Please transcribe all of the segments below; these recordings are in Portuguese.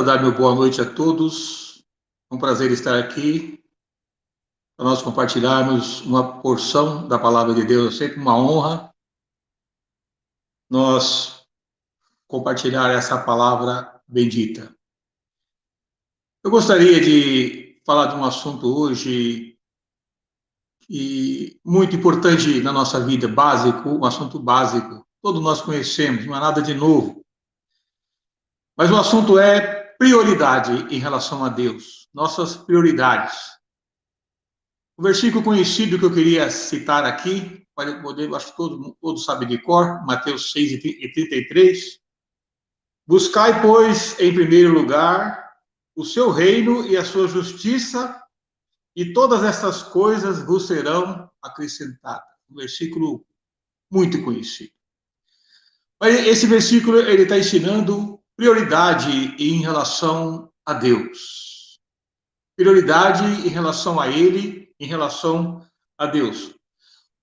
Quero dar meu boa noite a todos. É um prazer estar aqui para nós compartilharmos uma porção da palavra de Deus. É sempre uma honra nós compartilhar essa palavra bendita. Eu gostaria de falar de um assunto hoje e muito importante na nossa vida, básico, um assunto básico. Todos nós conhecemos, não é nada de novo. Mas o assunto é prioridade em relação a Deus, nossas prioridades. O versículo conhecido que eu queria citar aqui, poder, acho que todos, todos sabem de cor, Mateus 6 e 33. Buscai, pois, em primeiro lugar, o seu reino e a sua justiça, e todas essas coisas vos serão acrescentadas. Um versículo muito conhecido. Mas esse versículo ele está ensinando prioridade em relação a Deus. Prioridade em relação a Ele, em relação a Deus.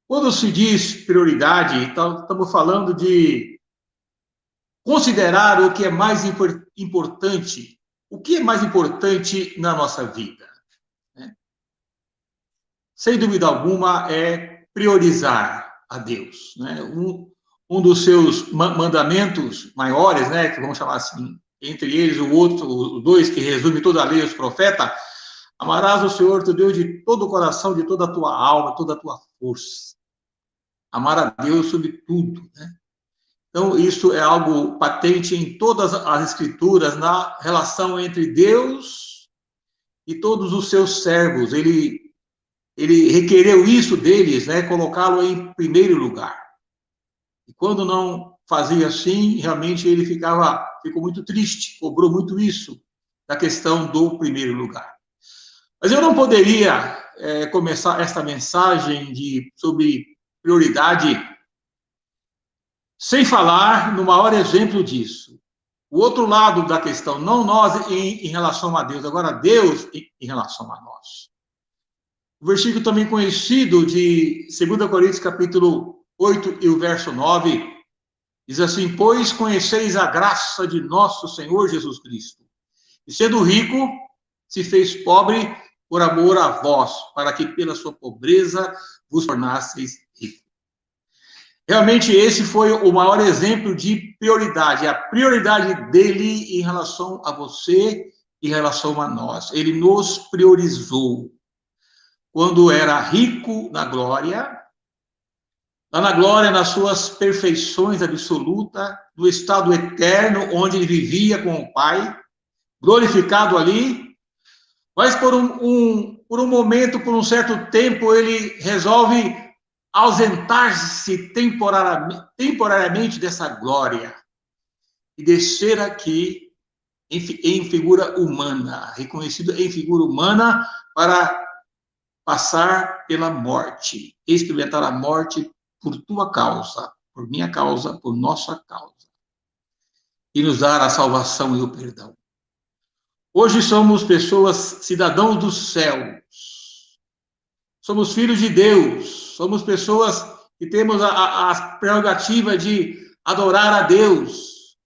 Quando se diz prioridade, então, estamos falando de considerar o que é mais importante. O que é mais importante na nossa vida? Né? Sem dúvida alguma, é priorizar a Deus. Né? Um, um dos seus mandamentos maiores, né, que vamos chamar assim, entre eles o outro, os dois que resume toda a lei os profetas, amarás o Senhor teu Deus de todo o coração, de toda a tua alma, toda a tua força. Amar a Deus sobre tudo, né? Então, isso é algo patente em todas as escrituras, na relação entre Deus e todos os seus servos. Ele, ele requereu isso deles, né? Colocá-lo em primeiro lugar. E quando não fazia assim, realmente ele ficava, ficou muito triste, cobrou muito isso da questão do primeiro lugar. Mas eu não poderia é, começar esta mensagem de, sobre prioridade sem falar no maior exemplo disso. O outro lado da questão, não nós em, em relação a Deus, agora Deus em, em relação a nós. O versículo também conhecido de 2 Coríntios, capítulo 8 e o verso 9, diz assim: Pois conheceis a graça de nosso Senhor Jesus Cristo, e sendo rico, se fez pobre por amor a vós, para que pela sua pobreza vos tornasseis ricos. Realmente, esse foi o maior exemplo de prioridade, a prioridade dele em relação a você, em relação a nós. Ele nos priorizou. Quando era rico na glória, Lá na glória, nas suas perfeições absolutas, no estado eterno, onde ele vivia com o Pai, glorificado ali, mas por um, um, por um momento, por um certo tempo, ele resolve ausentar-se temporariamente, temporariamente dessa glória e descer aqui em, em figura humana, reconhecido em figura humana, para passar pela morte, experimentar a morte por tua causa, por minha causa, por nossa causa, e nos dar a salvação e o perdão. Hoje somos pessoas, cidadãos dos céus, somos filhos de Deus, somos pessoas que temos a, a, a prerrogativa de adorar a Deus,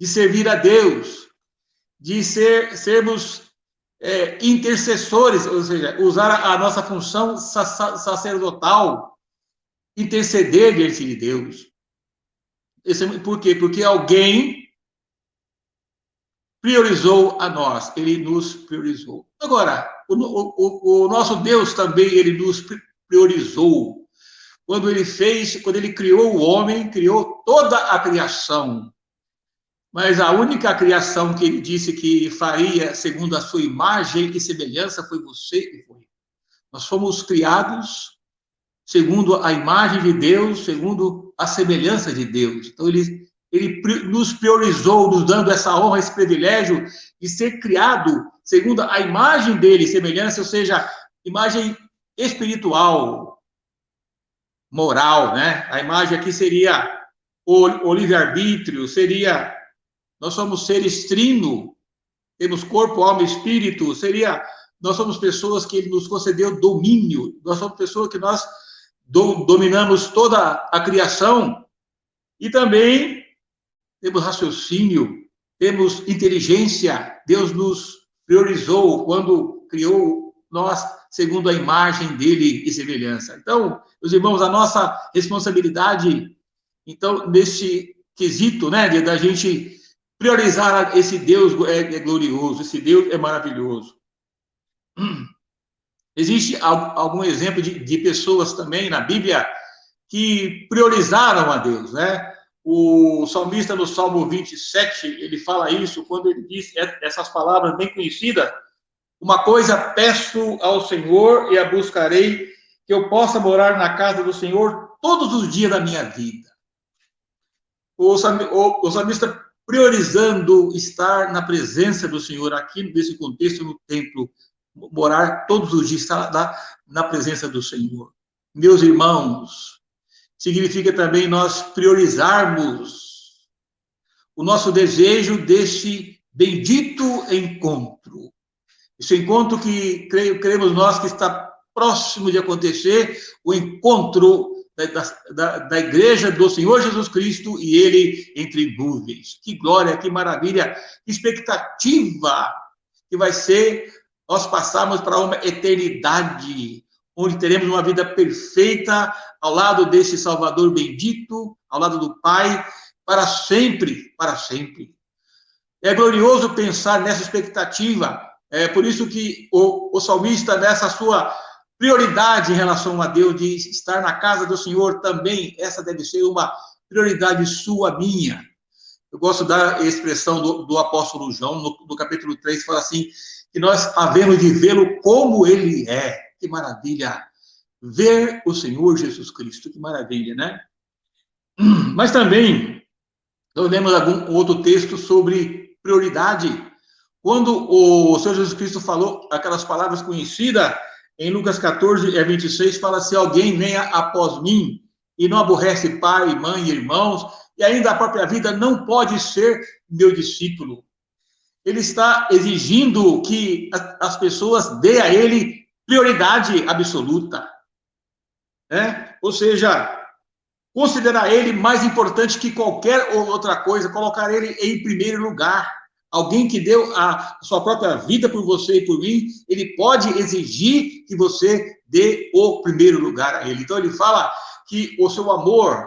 de servir a Deus, de ser, sermos é, intercessores, ou seja, usar a, a nossa função sacerdotal interceder diante de Deus. É por quê? Porque alguém priorizou a nós, ele nos priorizou. Agora, o, o, o, nosso Deus também, ele nos priorizou. Quando ele fez, quando ele criou o homem, criou toda a criação. Mas a única criação que ele disse que faria segundo a sua imagem e semelhança foi você e foi. Nós fomos criados segundo a imagem de Deus, segundo a semelhança de Deus. Então, ele, ele nos priorizou, nos dando essa honra, esse privilégio de ser criado segundo a imagem dele, semelhança, ou seja, imagem espiritual, moral, né? A imagem aqui seria o, livre-arbítrio, seria nós somos seres trino, temos corpo, alma espírito, seria nós somos pessoas que ele nos concedeu domínio, nós somos pessoas que nós do, dominamos toda a criação e também temos raciocínio, temos inteligência, Deus nos priorizou quando criou nós segundo a imagem dele e semelhança. Então, meus irmãos, a nossa responsabilidade, então, nesse quesito, né, de, da gente priorizar esse Deus é, é glorioso, esse Deus é maravilhoso. Existe algum exemplo de, de pessoas também na Bíblia que priorizaram a Deus, né? O salmista no Salmo 27, ele fala isso quando ele diz essas palavras bem conhecidas: Uma coisa peço ao Senhor e a buscarei, que eu possa morar na casa do Senhor todos os dias da minha vida. O, o salmista priorizando estar na presença do Senhor, aqui nesse contexto, no templo, morar todos os dias, estar na, na presença do Senhor. Meus irmãos, significa também nós priorizarmos o nosso desejo deste bendito encontro. Esse encontro que creio, cremos nós que está próximo de acontecer, o encontro da, da, da, igreja do Senhor Jesus Cristo e ele entre nuvens. Que glória, que maravilha, que expectativa que vai ser nós passarmos para uma eternidade onde teremos uma vida perfeita ao lado desse Salvador bendito, ao lado do Pai, para sempre, para sempre. É glorioso pensar nessa expectativa. É por isso que o, o salmista, nessa sua prioridade em relação a Deus, de estar na casa do Senhor também, essa deve ser uma prioridade sua, minha. Eu gosto da expressão do, do apóstolo João, no, no capítulo 3, fala assim, que nós havemos de vê-lo como ele é. Que maravilha! Ver o Senhor Jesus Cristo, que maravilha, né? Mas também, nós lemos algum outro texto sobre prioridade. Quando o Senhor Jesus Cristo falou aquelas palavras conhecidas, em Lucas 14, 26, fala: Se alguém venha após mim e não aborrece pai, mãe irmãos, e ainda a própria vida, não pode ser meu discípulo. Ele está exigindo que as pessoas dê a ele prioridade absoluta. Né? Ou seja, considerar ele mais importante que qualquer outra coisa, colocar ele em primeiro lugar. Alguém que deu a sua própria vida por você e por mim, ele pode exigir que você dê o primeiro lugar a ele. Então ele fala que o seu amor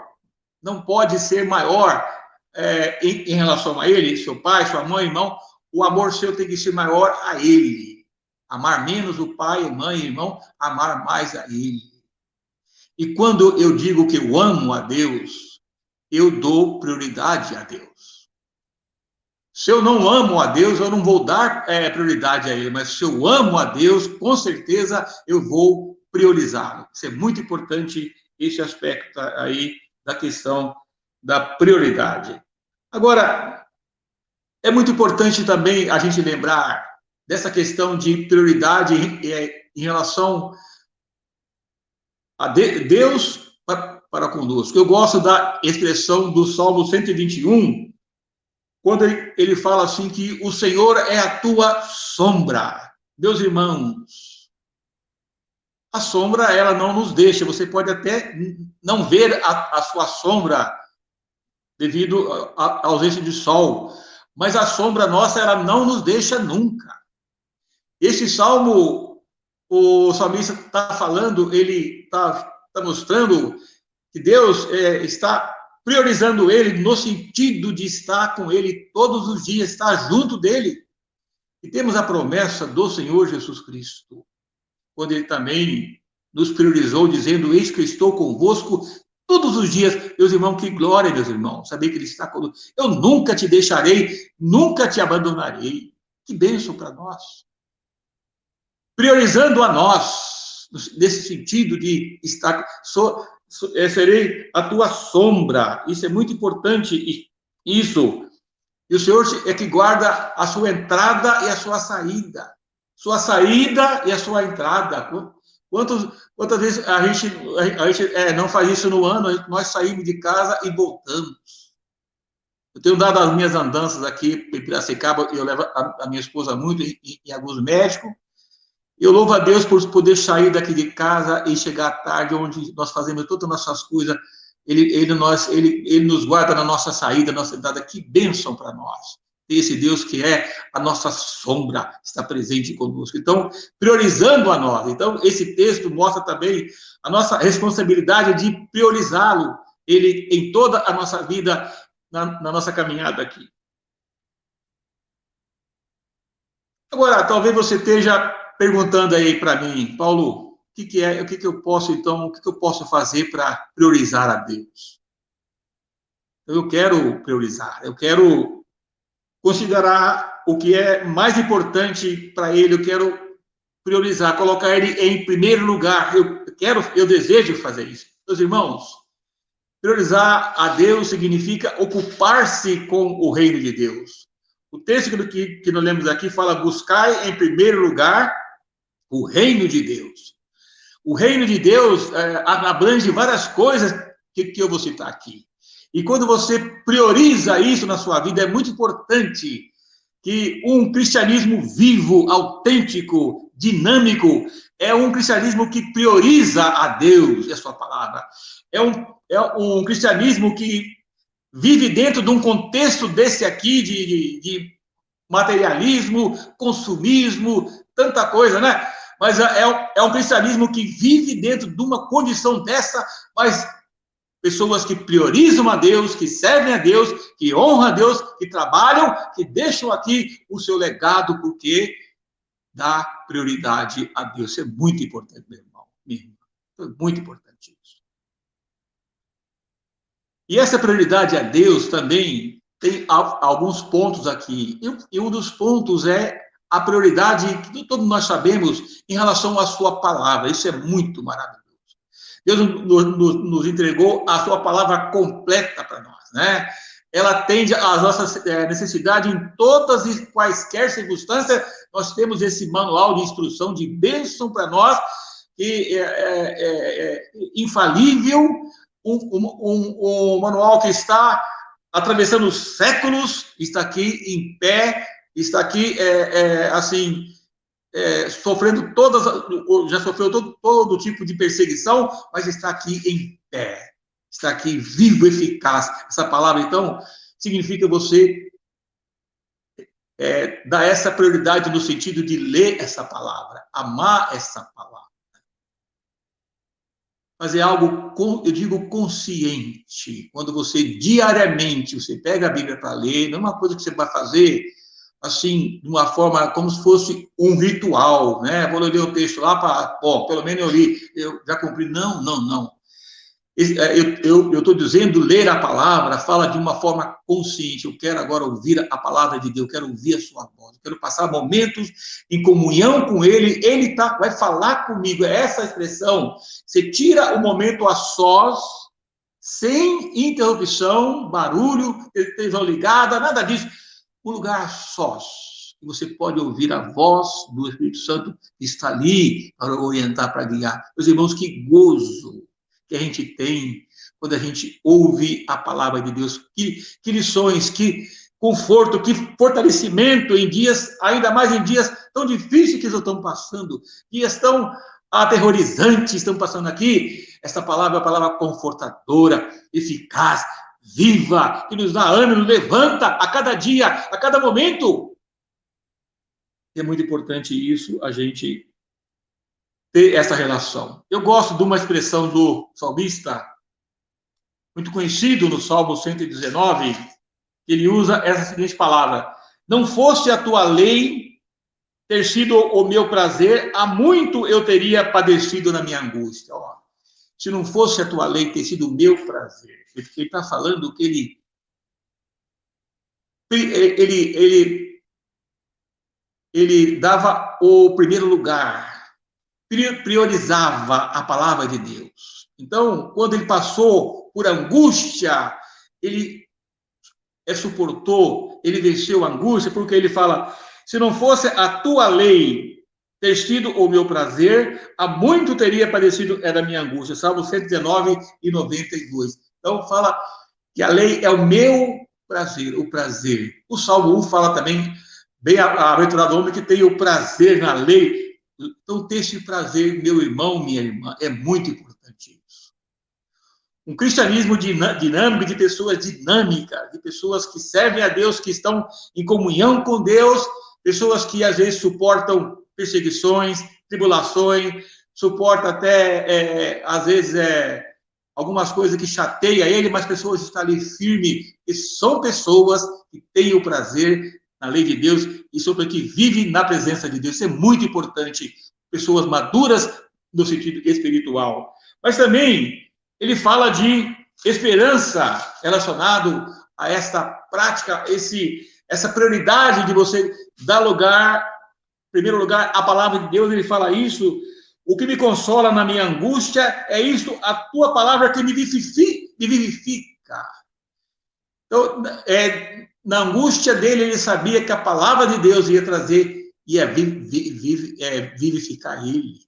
não pode ser maior é, em, em relação a ele, seu pai, sua mãe, irmão. O amor seu tem que ser maior a ele. Amar menos o pai, mãe, irmão, amar mais a ele. E quando eu digo que eu amo a Deus, eu dou prioridade a Deus. Se eu não amo a Deus, eu não vou dar é, prioridade a Ele, mas se eu amo a Deus, com certeza eu vou priorizá-lo. Isso é muito importante, esse aspecto aí da questão da prioridade. Agora, é muito importante também a gente lembrar dessa questão de prioridade em, em relação a Deus para, conosco. Eu gosto da expressão do Salmo 121, quando ele fala assim que o Senhor é a tua sombra. Meus irmãos, a sombra, ela não nos deixa. Você pode até não ver a, a sua sombra devido à ausência de sol, mas a sombra nossa, ela não nos deixa nunca. Esse salmo, o salmista está falando, ele está tá mostrando que Deus é, está priorizando ele no sentido de estar com ele todos os dias, estar junto dele. E temos a promessa do Senhor Jesus Cristo, quando ele também nos priorizou, dizendo: Eis que estou convosco todos os dias. Meus irmãos, que glória, meus irmãos, saber que ele está conosco. Eu nunca te deixarei, nunca te abandonarei. Que bênção para nós priorizando a nós, nesse sentido de estar, so, so, é, serei a tua sombra. Isso é muito importante, isso. E o Senhor é que guarda a sua entrada e a sua saída. Sua saída e a sua entrada. Quantos, quantas vezes a gente, a gente é, não faz isso no ano, nós saímos de casa e voltamos. Eu tenho dado as minhas andanças aqui em Piracicaba, eu levo a, a minha esposa muito em, em alguns médicos, eu louvo a Deus por poder sair daqui de casa e chegar à tarde, onde nós fazemos todas as nossas coisas. Ele, ele, nós, ele, ele nos guarda na nossa saída, na nossa entrada. Que bênção para nós. Esse Deus que é a nossa sombra, está presente conosco. Então, priorizando a nós. Então, esse texto mostra também a nossa responsabilidade de priorizá-lo, ele em toda a nossa vida, na, na nossa caminhada aqui. Agora, talvez você esteja perguntando aí para mim, Paulo, o que, que, é, o que, que eu posso, então, o que, que eu posso fazer para priorizar a Deus? Eu quero priorizar, eu quero considerar o que é mais importante para ele, eu quero priorizar, colocar ele em primeiro lugar. Eu quero, eu desejo fazer isso. Meus irmãos, priorizar a Deus significa ocupar-se com o reino de Deus. O texto que, que nós lemos aqui fala: buscai em primeiro lugar o reino de Deus. O reino de Deus é, abrange várias coisas que, que eu vou citar aqui. E quando você prioriza isso na sua vida, é muito importante que um cristianismo vivo, autêntico, dinâmico, é um cristianismo que prioriza a Deus e a sua palavra. É um, é um cristianismo que vive dentro de um contexto desse aqui de, de, de materialismo, consumismo, tanta coisa, né? Mas é, é, é um cristianismo que vive dentro de uma condição dessa, mas pessoas que priorizam a Deus, que servem a Deus, que honram a Deus, que trabalham, que deixam aqui o seu legado, porque dá prioridade a Deus. Isso é muito importante, meu irmão, minha irmã. Muito importante isso. E essa prioridade a Deus também tem alguns pontos aqui. E um dos pontos é a prioridade que todos nós sabemos em relação à sua palavra. Isso é muito maravilhoso. Deus nos, nos entregou a sua palavra completa para nós, né? Ela atende às nossas é, necessidades em todas e quaisquer circunstâncias. Nós temos esse manual de instrução de bênção para nós, que é, é, é, é infalível, um, um, um, manual que está atravessando os séculos, está aqui em pé, está aqui, é, é, assim, é, sofrendo todas, já sofreu todo, todo tipo de perseguição, mas está aqui em pé, está aqui vivo, eficaz. Essa palavra, então, significa você é, dar essa prioridade no sentido de ler essa palavra, amar essa palavra. É algo, eu digo, consciente. Quando você diariamente, você pega a Bíblia para ler, não é uma coisa que você vai fazer assim, de uma forma como se fosse um ritual, né? Vou ler o texto lá para, ó, pelo menos eu li, eu já cumpri. Não, não, não. É, eu estou dizendo ler a palavra, fala de uma forma consciente. Eu quero agora ouvir a palavra de Deus, eu quero ouvir a sua voz, eu quero passar momentos em comunhão com Ele. Ele tá, vai falar comigo. É essa expressão. Você tira o momento a sós, sem interrupção, barulho, televisão ligada, nada disso um lugar sós, que você pode ouvir a voz do Espírito Santo que está ali para orientar, para guiar. Meus irmãos, que gozo que a gente tem quando a gente ouve a palavra de Deus. Que, que lições, que conforto, que fortalecimento em dias, ainda mais em dias tão difíceis que estão passando, dias tão aterrorizantes estão passando aqui. Essa palavra é a palavra confortadora, eficaz, viva, que nos dá ânimo, levanta a cada dia, a cada momento. É muito importante isso, a gente ter essa relação. Eu gosto de uma expressão do salmista, muito conhecido no Salmo 119, ele usa essa seguinte palavra: Não fosse a tua lei ter sido o meu prazer, há muito eu teria padecido na minha angústia. Ó, se não fosse a tua lei ter sido o meu prazer, ele está falando que ele, ele, ele, ele dava o primeiro lugar, priorizava a palavra de Deus. Então, quando ele passou por angústia, ele é, suportou, ele venceu a angústia, porque ele fala: se não fosse a tua lei ter sido o meu prazer, há muito teria padecido era minha angústia. Salmo 119 e 92. Então, fala que a lei é o meu prazer, o prazer. O Salmo 1 fala também, bem aventurado homem que tem o prazer na lei. Então, ter esse prazer, meu irmão, minha irmã, é muito importante isso. um cristianismo dinâmico, de pessoas dinâmicas, de pessoas que servem a Deus, que estão em comunhão com Deus, pessoas que às vezes suportam perseguições, tribulações, suporta até, é, às vezes, é, algumas coisas que chateia ele, mas pessoas estão ali firmes, e são pessoas que têm o prazer na lei de Deus e sobre que vivem na presença de Deus. Isso é muito importante. Pessoas maduras no sentido espiritual. Mas também ele fala de esperança relacionado a esta prática, esse, essa prioridade de você dar lugar, primeiro lugar, à palavra de Deus. Ele fala isso o que me consola na minha angústia é isto, a tua palavra que me vivifica. Então, é, na angústia dele, ele sabia que a palavra de Deus ia trazer, ia é, vivificar ele,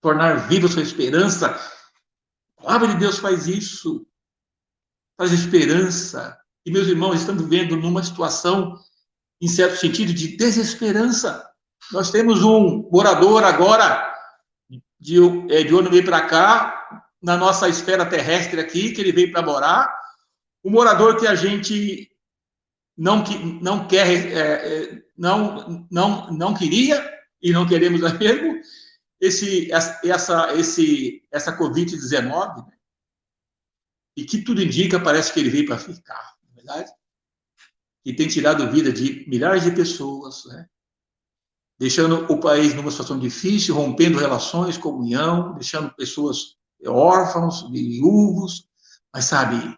tornar viva sua esperança. A palavra de Deus faz isso, faz esperança. E, meus irmãos, estamos vivendo numa situação, em certo sentido, de desesperança. Nós temos um morador agora de, é, de onde veio para cá, na nossa esfera terrestre aqui, que ele veio para morar, o morador que a gente não, não quer, é, é, não, não, não queria e não queremos mesmo, esse, essa, esse, essa Covid-19, né? e que tudo indica, parece que ele veio para ficar, não é verdade? E tem tirado vida de milhares de pessoas, né? Deixando o país numa situação difícil, rompendo relações, comunhão, deixando pessoas órfãos, viúvos, mas sabe,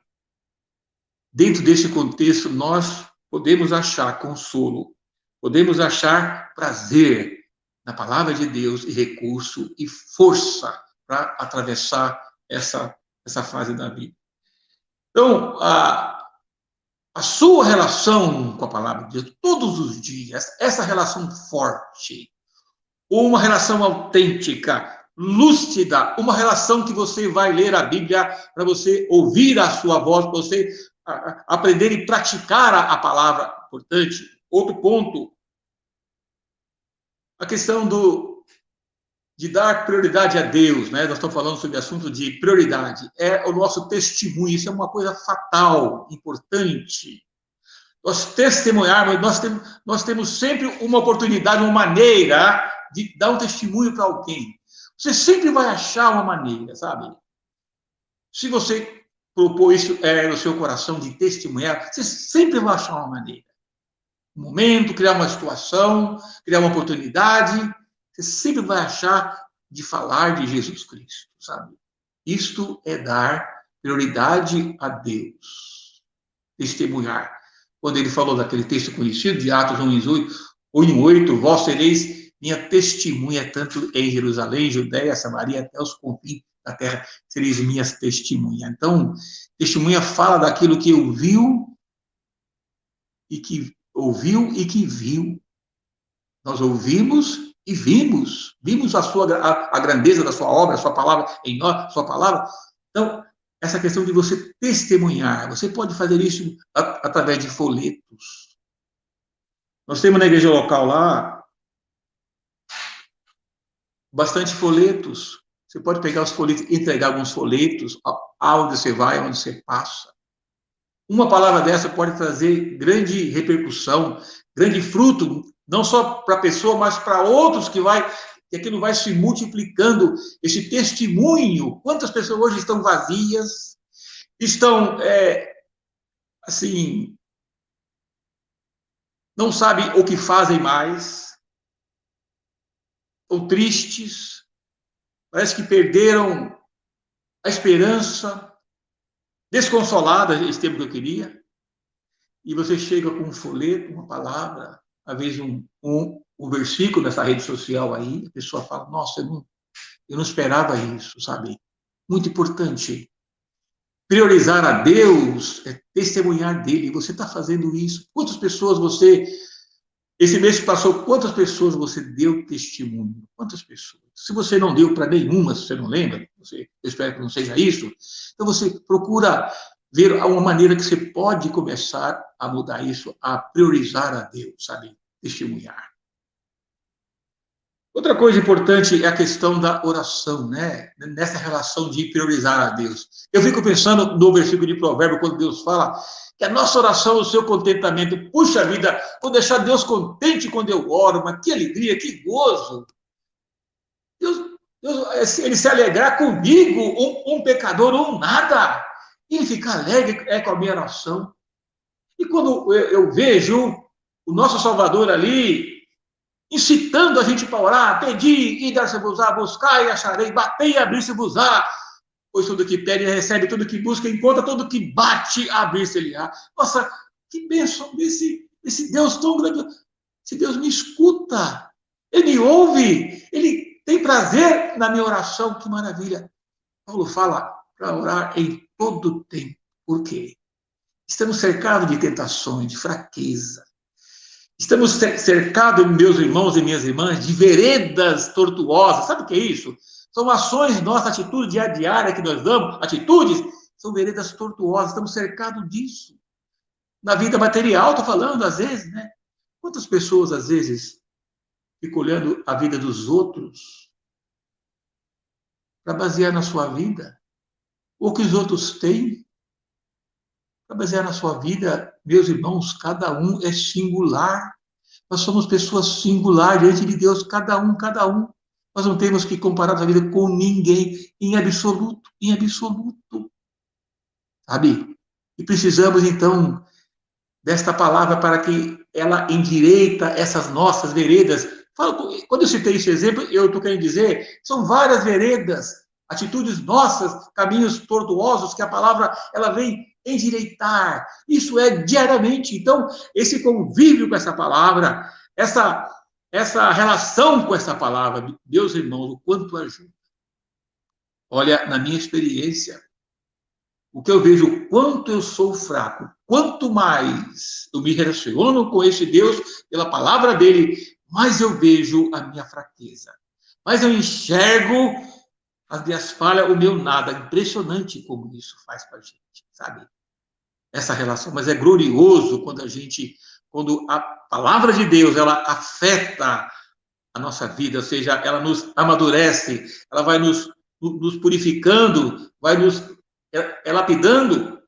dentro desse contexto, nós podemos achar consolo, podemos achar prazer na palavra de Deus e recurso e força para atravessar essa, essa fase da vida. Então, a, a sua relação com a palavra de Deus todos os dias, essa relação forte, uma relação autêntica, lúcida, uma relação que você vai ler a Bíblia para você ouvir a sua voz, para você aprender e praticar a, palavra. Importante. Outro ponto, a questão do de dar prioridade a Deus, né? Nós estamos falando sobre assunto de prioridade. É o nosso testemunho, isso é uma coisa fatal, importante. Nós testemunharmos, nós temos, nós temos sempre uma oportunidade, uma maneira de dar um testemunho para alguém. Você sempre vai achar uma maneira, sabe? Se você propor isso é, no seu coração de testemunhar, você sempre vai achar uma maneira. Um momento, criar uma situação, criar uma oportunidade, você sempre vai achar de falar de Jesus Cristo, sabe? Isto é dar prioridade a Deus. Testemunhar. Quando ele falou daquele texto conhecido de Atos 1, 8, vós sereis minha testemunha tanto em Jerusalém, Judéia, Samaria, até os confins da terra, sereis minhas testemunhas. Então, testemunha fala daquilo que ouviu e que ouviu e que viu. Nós ouvimos e vimos, vimos a sua a, a, grandeza da sua obra, a sua palavra em nós, sua palavra. Então, essa questão de você testemunhar, você pode fazer isso através de folhetos. Nós temos na igreja local lá bastante folhetos. Você pode pegar os folhetos, entregar alguns folhetos aonde você vai, aonde você passa. Uma palavra dessa pode trazer grande repercussão, grande fruto não só para a pessoa, mas para outros que vai que aquilo vai se multiplicando, esse testemunho. Quantas pessoas hoje estão vazias, estão, é, assim, não sabem o que fazem mais, ou tristes, parece que perderam a esperança, desconsolada, esse tempo que eu queria, e você chega com um folheto, uma palavra, às vezes, um, um, um versículo nessa rede social aí, a pessoa fala, nossa, eu não, eu não esperava isso, sabe? Muito importante. Priorizar a Deus é testemunhar dele. Você está fazendo isso. Quantas pessoas você. Esse mês que passou, quantas pessoas você deu testemunho? Quantas pessoas? Se você não deu para nenhuma, se você não lembra, você, eu espero que não seja isso, então você procura ver uma maneira que você pode começar a mudar isso, a priorizar a Deus, sabe? Testemunhar. Outra coisa importante é a questão da oração, né? Nessa relação de priorizar a Deus. Eu fico pensando no versículo de Provérbio, quando Deus fala que a nossa oração, o seu contentamento, puxa vida, vou deixar Deus contente quando eu oro, mas que alegria, que gozo. Deus, Deus ele se alegrar comigo, um, um pecador, um nada. Ele ficar alegre é com a minha oração. E quando eu, eu vejo o nosso Salvador ali, incitando a gente para orar, pedir e dar-se-vos-á, buscar e acharei, bater e abrir-se-vos-á, pois tudo que pede recebe, tudo que busca encontra, tudo que bate abrir-se-lhe-á. Nossa, que bênção desse, esse Deus tão grande. Esse Deus me escuta, ele me ouve, ele tem prazer na minha oração, que maravilha. Paulo fala para orar em todo tempo. Por quê? Estamos cercados de tentações, de fraqueza, Estamos cercados, meus irmãos e minhas irmãs, de veredas tortuosas. Sabe o que é isso? São ações nossas, atitudes diárias que nós damos, atitudes, são veredas tortuosas. Estamos cercados disso. Na vida material, estou falando, às vezes, né? Quantas pessoas, às vezes, ficam olhando a vida dos outros para basear na sua vida? O que os outros têm? Para basear na sua vida, meus irmãos, cada um é singular. Nós somos pessoas singulares diante de Deus, cada um, cada um. Nós não temos que comparar a vida com ninguém, em absoluto, em absoluto. Sabe? E precisamos, então, desta palavra para que ela endireita essas nossas veredas. Quando eu citei esse exemplo, eu estou querendo dizer, são várias veredas, atitudes nossas, caminhos tortuosos que a palavra ela vem endireitar. Isso é diariamente. Então, esse convívio com essa palavra, essa, essa relação com essa palavra, Deus, irmãos, o quanto ajuda. Olha, na minha experiência, o que eu vejo, o quanto eu sou fraco, quanto mais eu me relaciono com esse Deus, pela palavra dele, mais eu vejo a minha fraqueza. Mais eu enxergo as minhas falhas, o meu nada. Impressionante como isso faz para a gente, sabe? Essa relação. Mas é glorioso quando a gente, quando a palavra de Deus, ela afeta a nossa vida, ou seja, ela nos amadurece, ela vai nos, nos purificando, vai nos é, é lapidando.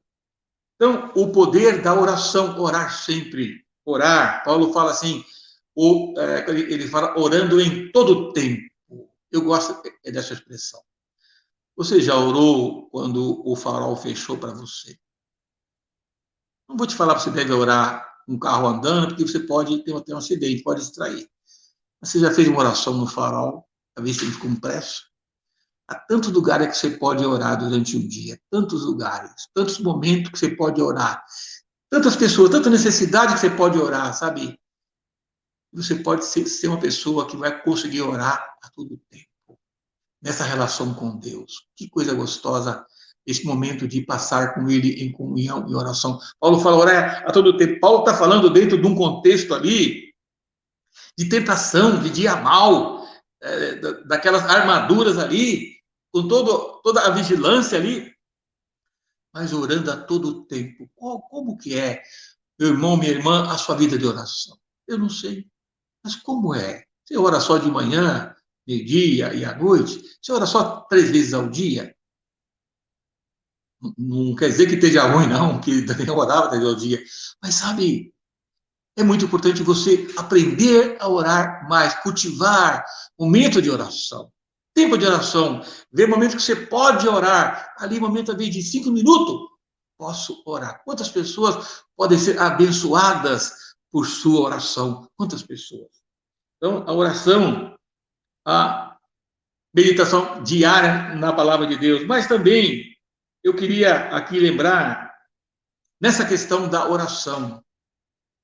Então, o poder da oração, orar sempre, orar. Paulo fala assim, o, é, ele fala orando em todo tempo. Eu gosto dessa expressão. Você já orou quando o farol fechou para você? Não vou te falar que você deve orar um carro andando, porque você pode ter até um acidente, pode distrair. Mas você já fez uma oração no farol, para ver se ele ficou com pressa? Há tantos lugares que você pode orar durante o dia, tantos lugares, tantos momentos que você pode orar, tantas pessoas, tanta necessidade que você pode orar, sabe? Você pode ser, ser uma pessoa que vai conseguir orar a todo tempo nessa relação com Deus. Que coisa gostosa esse momento de passar com Ele em comunhão e oração. Paulo fala, orar a todo tempo. Paulo está falando dentro de um contexto ali de tentação, de dia mal, é, daquelas armaduras ali, com todo, toda a vigilância ali, mas orando a todo tempo. Como, como que é, meu irmão, minha irmã, a sua vida de oração? Eu não sei. Mas como é? Você ora só de manhã, meio-dia e à noite, você ora só três vezes ao dia. Não quer dizer que esteja ruim, não, que também orava três vezes ao dia. Mas sabe, é muito importante você aprender a orar mais, cultivar momento de oração. Tempo de oração, ver momentos que você pode orar. Ali, momento a de cinco minutos, posso orar. Quantas pessoas podem ser abençoadas por sua oração? Quantas pessoas? Então, a oração a meditação diária na palavra de Deus, mas também eu queria aqui lembrar nessa questão da oração.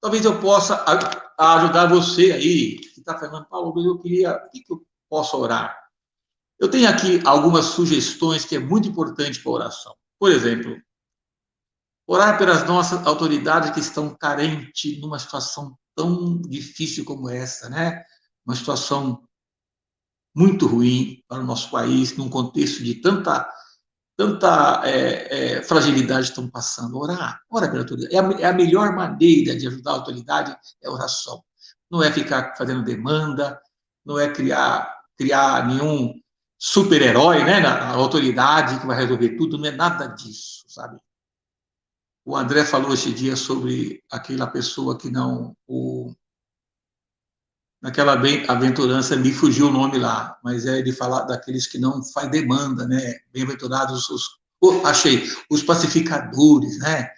Talvez eu possa ajudar você aí, que está falando, Paulo, eu queria, o que, que eu posso orar? Eu tenho aqui algumas sugestões que é muito importante para a oração. Por exemplo, orar pelas nossas autoridades que estão carentes numa situação tão difícil como essa, né? Uma situação muito ruim para o nosso país, num contexto de tanta, tanta é, é, fragilidade estão passando. Orar, ora pela autoridade. É a, é a melhor maneira de ajudar a autoridade é oração. Não é ficar fazendo demanda, não é criar, criar nenhum super-herói, né, na autoridade que vai resolver tudo, não é nada disso, sabe? O André falou esse dia sobre aquela pessoa que não, o, naquela aventurança me fugiu o nome lá, mas é de falar daqueles que não faz demanda, né? Bem-aventurados os, oh, achei, os pacificadores, né?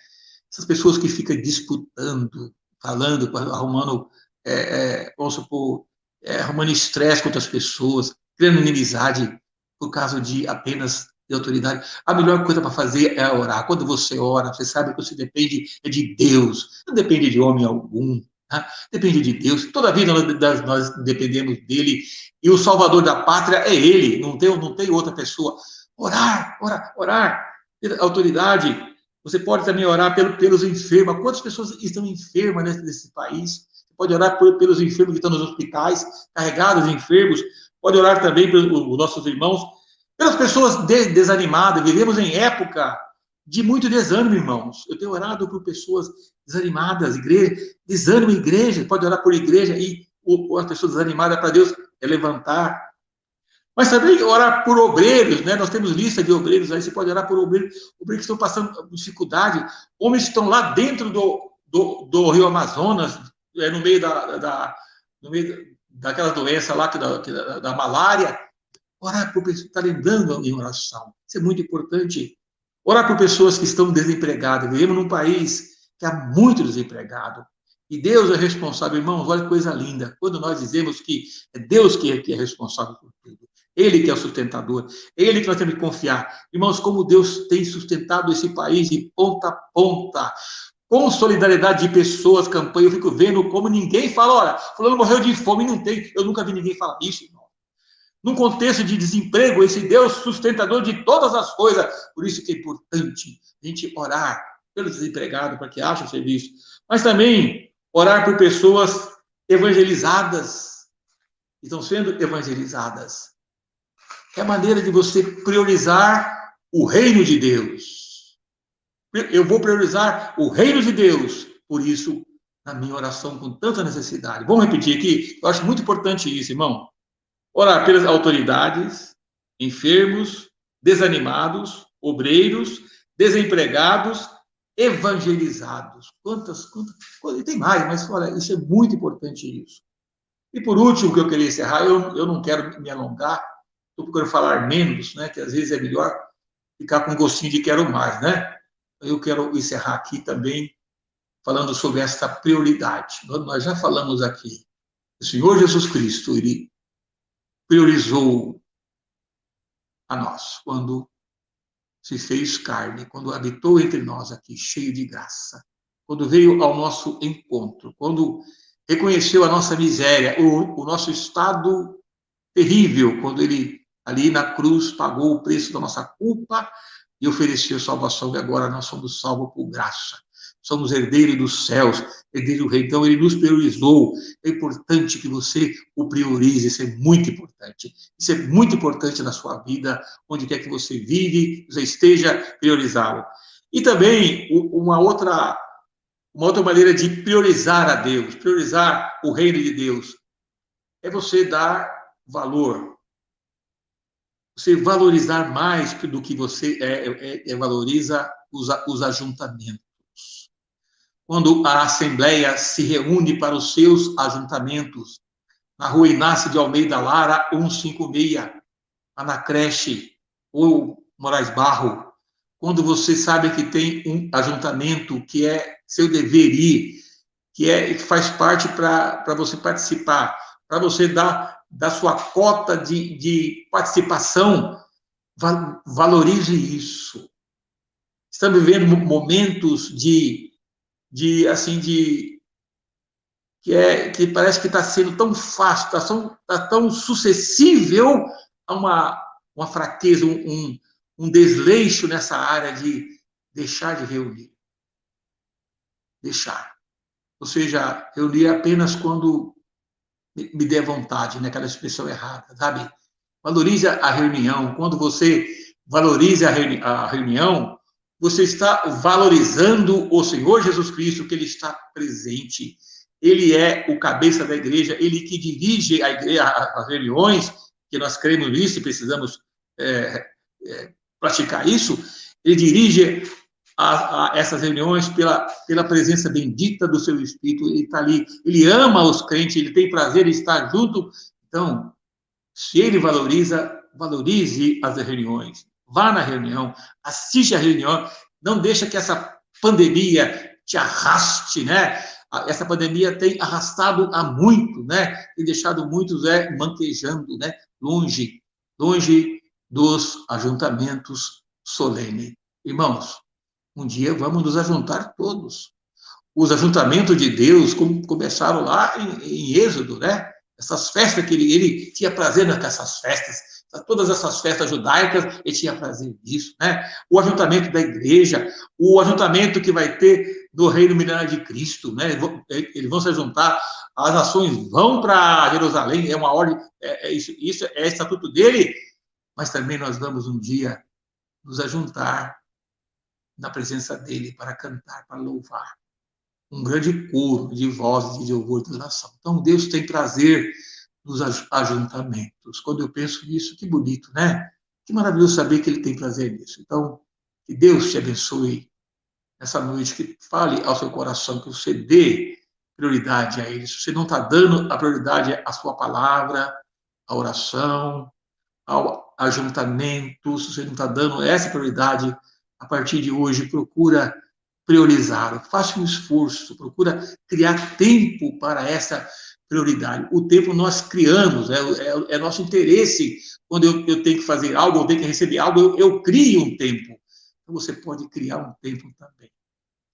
Essas pessoas que ficam disputando, falando, arrumando, é, é, vamos supor, é, arrumando estresse com outras pessoas, criando inimizade por causa de apenas de autoridade. A melhor coisa para fazer é orar. Quando você ora, você sabe que você depende de Deus, não depende de homem algum. Tá? Depende de Deus. Toda a vida nós, nós, dependemos dele. E o salvador da pátria é ele, não tem, não tem outra pessoa. Orar, orar, orar. Autoridade. Você pode também orar pelo, pelos enfermos. Quantas pessoas estão enfermas nesse, nesse país? Você pode orar por, pelos enfermos que estão nos hospitais, carregados de enfermos. Pode orar também pelos nossos irmãos, pelas pessoas desanimadas. Vivemos em época de muito desânimo, irmãos. Eu tenho orado por pessoas desanimadas, igreja, desânimo igreja, pode orar por igreja e ou, as pessoas desanimadas para Deus é levantar. Mas também orar por obreiros, né? Nós temos lista de obreiros aí, você pode orar por obreiros, obreiros que estão passando dificuldade, homens que estão lá dentro do, do, do Rio Amazonas, é, no meio da, da no meio daquela doença lá, que da, que da, da malária, orar por pessoas, está lembrando em oração. Isso é muito importante. Orar por pessoas que estão desempregadas. Vivemos num país que há muito desempregado. E Deus é responsável, irmãos, olha que coisa linda. Quando nós dizemos que é Deus que é, que é responsável por tudo. Ele que é o sustentador, ele que nós temos que confiar. Irmãos, como Deus tem sustentado esse país de ponta a ponta com solidariedade de pessoas, campanha, eu fico vendo como ninguém fala, olha, fulano morreu de fome, não tem, eu nunca vi ninguém falar isso, irmão. Num contexto de desemprego, esse Deus sustentador de todas as coisas, por isso que é importante a gente orar pelos desempregados, para que achem serviço, mas também orar por pessoas evangelizadas, que estão sendo evangelizadas. É a maneira de você priorizar o reino de Deus eu vou priorizar o reino de Deus. Por isso, na minha oração com tanta necessidade. Vamos repetir aqui? Eu acho muito importante isso, irmão. Orar pelas autoridades, enfermos, desanimados, obreiros, desempregados, evangelizados. Quantas, quantas, e tem mais, mas olha, isso é muito importante isso. E por último, que eu queria encerrar, eu, eu não quero me alongar, estou procurando falar menos, né, que às vezes é melhor ficar com gostinho de quero mais, né? eu quero encerrar aqui também falando sobre esta prioridade. Nós já falamos aqui. O Senhor Jesus Cristo, ele priorizou a nós quando se fez carne, quando habitou entre nós aqui, cheio de graça, quando veio ao nosso encontro, quando reconheceu a nossa miséria, o, o nosso estado terrível, quando ele ali na cruz pagou o preço da nossa culpa e ofereceu salvação, e agora nós somos salvos por graça. Somos herdeiros dos céus, herdeiros do rei. Então, ele nos priorizou. É importante que você o priorize, isso é muito importante. Isso é muito importante na sua vida, onde quer que você vive, você esteja priorizado. E também, uma outra, uma outra maneira de priorizar a Deus, priorizar o reino de Deus, é você dar valor você valorizar mais do que você é, é, é valoriza os, os ajuntamentos. Quando a Assembleia se reúne para os seus ajuntamentos, na rua Inácio de Almeida Lara, 156, na creche, ou Moraes Barro, quando você sabe que tem um ajuntamento que é seu dever ir, que, é, que faz parte para você participar, para você dar da sua cota de, de participação, valorize isso. Estamos vivendo momentos de, de assim, de que é que parece que está sendo tão fácil, está tão, tá tão sucessível a uma, uma fraqueza, um, um, desleixo nessa área de deixar de reunir. Deixar. Ou seja, reunir apenas quando me dê vontade, né? expressão errada, sabe? Valorize a reunião. Quando você valoriza a, a reunião, você está valorizando o Senhor Jesus Cristo, que Ele está presente. ele é o cabeça da igreja, ele que dirige a igreja, as reuniões, que nós cremos nisso e precisamos é, é, praticar isso, ele dirige a, a essas reuniões pela, pela presença bendita do seu Espírito, ele está ali, ele ama os crentes, ele tem prazer em estar junto. Então, se ele valoriza, valorize as reuniões, vá na reunião, assiste a reunião, não deixa que essa pandemia te arraste, né? Essa pandemia tem arrastado a muito, né? Tem deixado muitos é, manquejando, né? Longe, longe dos ajuntamentos solenes. Irmãos, um dia vamos nos ajuntar todos. Os ajuntamentos de Deus começaram lá em, em Êxodo, né? Essas festas que ele, ele tinha prazer nessas festas, todas essas festas judaicas, ele tinha prazer nisso, né? O ajuntamento da igreja, o ajuntamento que vai ter no reino milenar de Cristo, né? Eles vão se juntar, as nações vão para Jerusalém, é uma ordem, é, é isso, isso é estatuto dele, mas também nós vamos um dia nos ajuntar na presença dele para cantar, para louvar. Um grande coro de vozes de louvor e adoração. Então, Deus tem prazer nos ajuntamentos. Quando eu penso nisso, que bonito, né? Que maravilhoso saber que ele tem prazer nisso. Então, que Deus te abençoe nessa noite, que fale ao seu coração, que você dê prioridade a ele. Se você não está dando a prioridade à sua palavra, à oração, ao ajuntamento, se você não está dando essa prioridade a partir de hoje, procura priorizar, faça um esforço, procura criar tempo para essa prioridade. O tempo nós criamos, é, é, é nosso interesse. Quando eu, eu, tenho que fazer algo, eu tenho que receber algo, eu, eu crio um tempo. Então você pode criar um tempo também.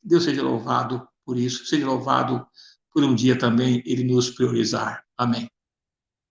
Deus seja louvado por isso, seja louvado por um dia também ele nos priorizar. Amém.